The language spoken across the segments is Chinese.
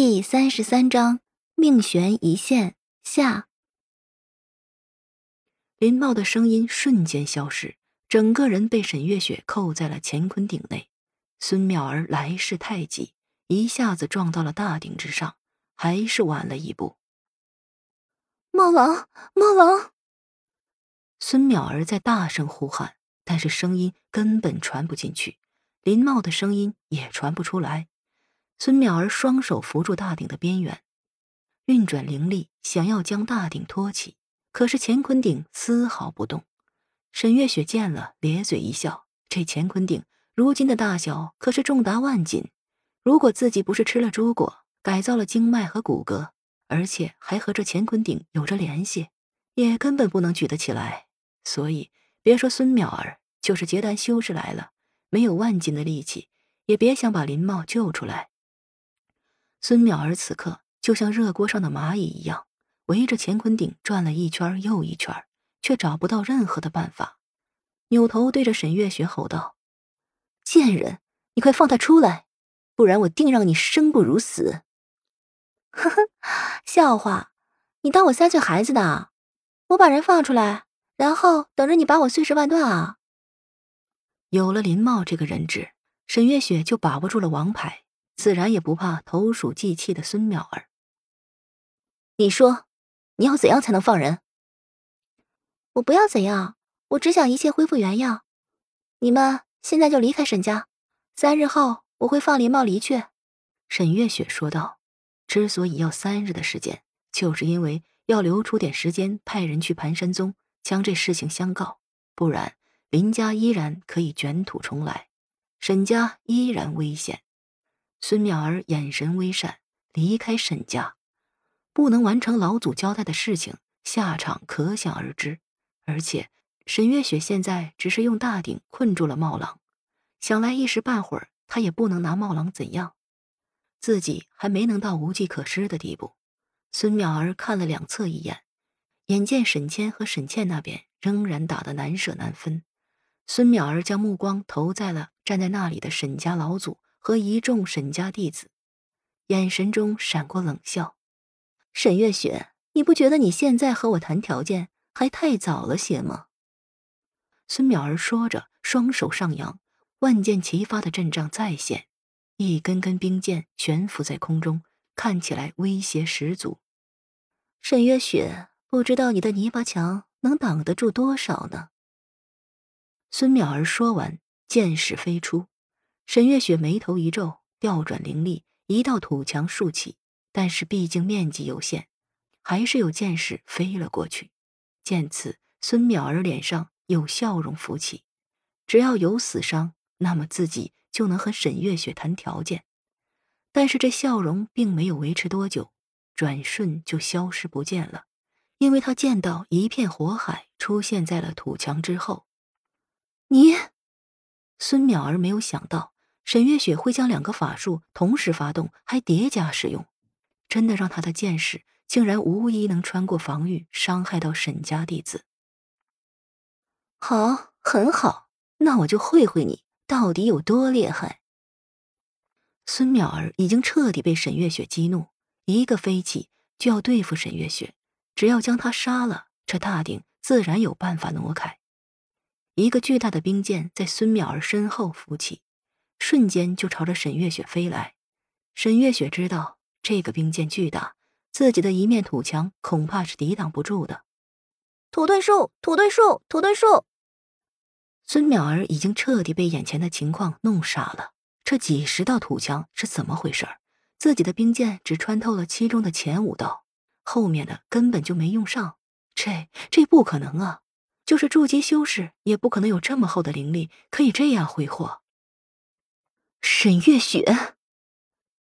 第三十三章命悬一线下。林茂的声音瞬间消失，整个人被沈月雪扣在了乾坤顶内。孙妙儿来势太急，一下子撞到了大鼎之上，还是晚了一步。茂王，茂王！孙淼儿在大声呼喊，但是声音根本传不进去，林茂的声音也传不出来。孙淼儿双手扶住大鼎的边缘，运转灵力，想要将大鼎托起，可是乾坤鼎丝毫不动。沈月雪见了，咧嘴一笑：“这乾坤鼎如今的大小可是重达万斤，如果自己不是吃了猪果，改造了经脉和骨骼，而且还和这乾坤鼎有着联系，也根本不能举得起来。所以，别说孙淼儿，就是结丹修士来了，没有万斤的力气，也别想把林茂救出来。”孙淼儿此刻就像热锅上的蚂蚁一样，围着乾坤鼎转了一圈又一圈，却找不到任何的办法。扭头对着沈月雪吼道：“贱人，你快放他出来，不然我定让你生不如死！” 呵呵，笑话，你当我三岁孩子的？我把人放出来，然后等着你把我碎尸万段啊！有了林茂这个人质，沈月雪就把握住了王牌。自然也不怕投鼠忌器的孙淼儿。你说，你要怎样才能放人？我不要怎样，我只想一切恢复原样。你们现在就离开沈家，三日后我会放林茂离去。沈月雪说道。之所以要三日的时间，就是因为要留出点时间派人去盘山宗将这事情相告，不然林家依然可以卷土重来，沈家依然危险。孙淼儿眼神微闪，离开沈家，不能完成老祖交代的事情，下场可想而知。而且沈月雪现在只是用大鼎困住了茂郎，想来一时半会儿他也不能拿茂郎怎样，自己还没能到无计可施的地步。孙淼儿看了两侧一眼，眼见沈谦和沈倩那边仍然打得难舍难分，孙淼儿将目光投在了站在那里的沈家老祖。和一众沈家弟子，眼神中闪过冷笑。沈月雪，你不觉得你现在和我谈条件还太早了些吗？孙淼儿说着，双手上扬，万箭齐发的阵仗再现，一根根冰箭悬浮在空中，看起来威胁十足。沈月雪，不知道你的泥巴墙能挡得住多少呢？孙淼儿说完，箭矢飞出。沈月雪眉头一皱，调转灵力，一道土墙竖起。但是毕竟面积有限，还是有箭矢飞了过去。见此，孙淼儿脸上有笑容浮起。只要有死伤，那么自己就能和沈月雪谈条件。但是这笑容并没有维持多久，转瞬就消失不见了，因为他见到一片火海出现在了土墙之后。你，孙淼儿没有想到。沈月雪会将两个法术同时发动，还叠加使用，真的让他的剑士竟然无一能穿过防御，伤害到沈家弟子。好，很好，那我就会会你到底有多厉害。孙淼儿已经彻底被沈月雪激怒，一个飞起就要对付沈月雪，只要将他杀了，这大鼎自然有办法挪开。一个巨大的冰剑在孙淼儿身后浮起。瞬间就朝着沈月雪飞来，沈月雪知道这个冰剑巨大，自己的一面土墙恐怕是抵挡不住的。土遁术，土遁术，土遁术！孙淼儿已经彻底被眼前的情况弄傻了。这几十道土墙是怎么回事？自己的冰剑只穿透了其中的前五道，后面的根本就没用上。这这不可能啊！就是筑基修士也不可能有这么厚的灵力，可以这样挥霍。沈月雪，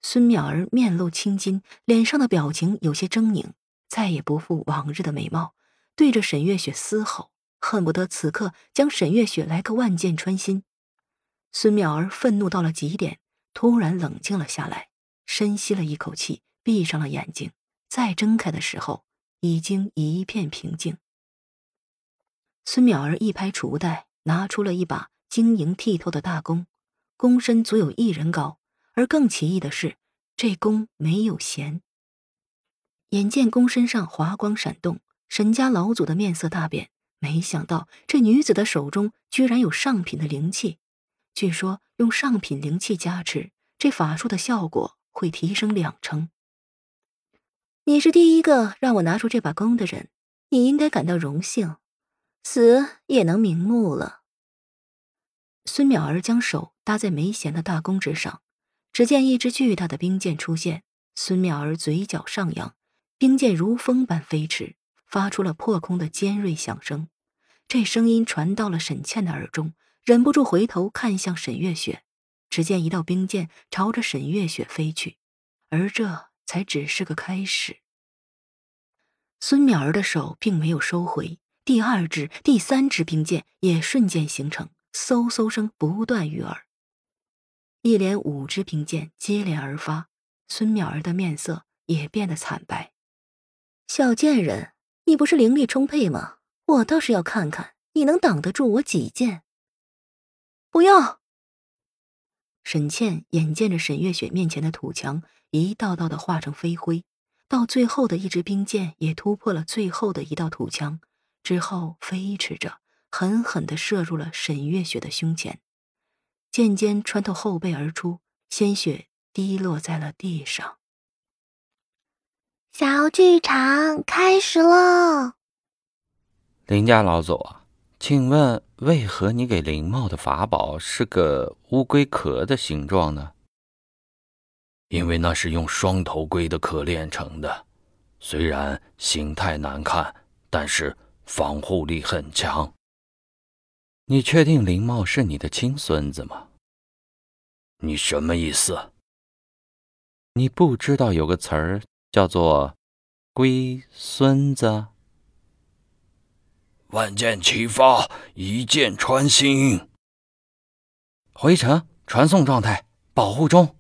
孙淼儿面露青筋，脸上的表情有些狰狞，再也不复往日的美貌，对着沈月雪嘶吼，恨不得此刻将沈月雪来个万箭穿心。孙淼儿愤怒到了极点，突然冷静了下来，深吸了一口气，闭上了眼睛，再睁开的时候，已经一片平静。孙淼儿一拍储物袋，拿出了一把晶莹剔透的大弓。弓身足有一人高，而更奇异的是，这弓没有弦。眼见弓身上华光闪动，沈家老祖的面色大变。没想到这女子的手中居然有上品的灵气，据说用上品灵气加持，这法术的效果会提升两成。你是第一个让我拿出这把弓的人，你应该感到荣幸，死也能瞑目了。孙淼儿将手搭在没弦的大弓之上，只见一只巨大的冰剑出现。孙淼儿嘴角上扬，冰剑如风般飞驰，发出了破空的尖锐响声。这声音传到了沈倩的耳中，忍不住回头看向沈月雪，只见一道冰剑朝着沈月雪飞去，而这才只是个开始。孙淼儿的手并没有收回，第二支、第三支冰剑也瞬间形成。嗖嗖声不断于耳，一连五支冰箭接连而发，孙淼儿的面色也变得惨白。小贱人，你不是灵力充沛吗？我倒是要看看你能挡得住我几剑。不要！沈倩眼见着沈月雪面前的土墙一道道的化成飞灰，到最后的一支冰箭也突破了最后的一道土墙，之后飞驰着。狠狠地射入了沈月雪的胸前，剑尖穿透后背而出，鲜血滴落在了地上。小剧场开始喽。林家老祖啊，请问为何你给林茂的法宝是个乌龟壳的形状呢？因为那是用双头龟的壳炼成的，虽然形态难看，但是防护力很强。你确定林茂是你的亲孙子吗？你什么意思？你不知道有个词儿叫做“龟孙子”？万箭齐发，一箭穿心。回城传送状态，保护中。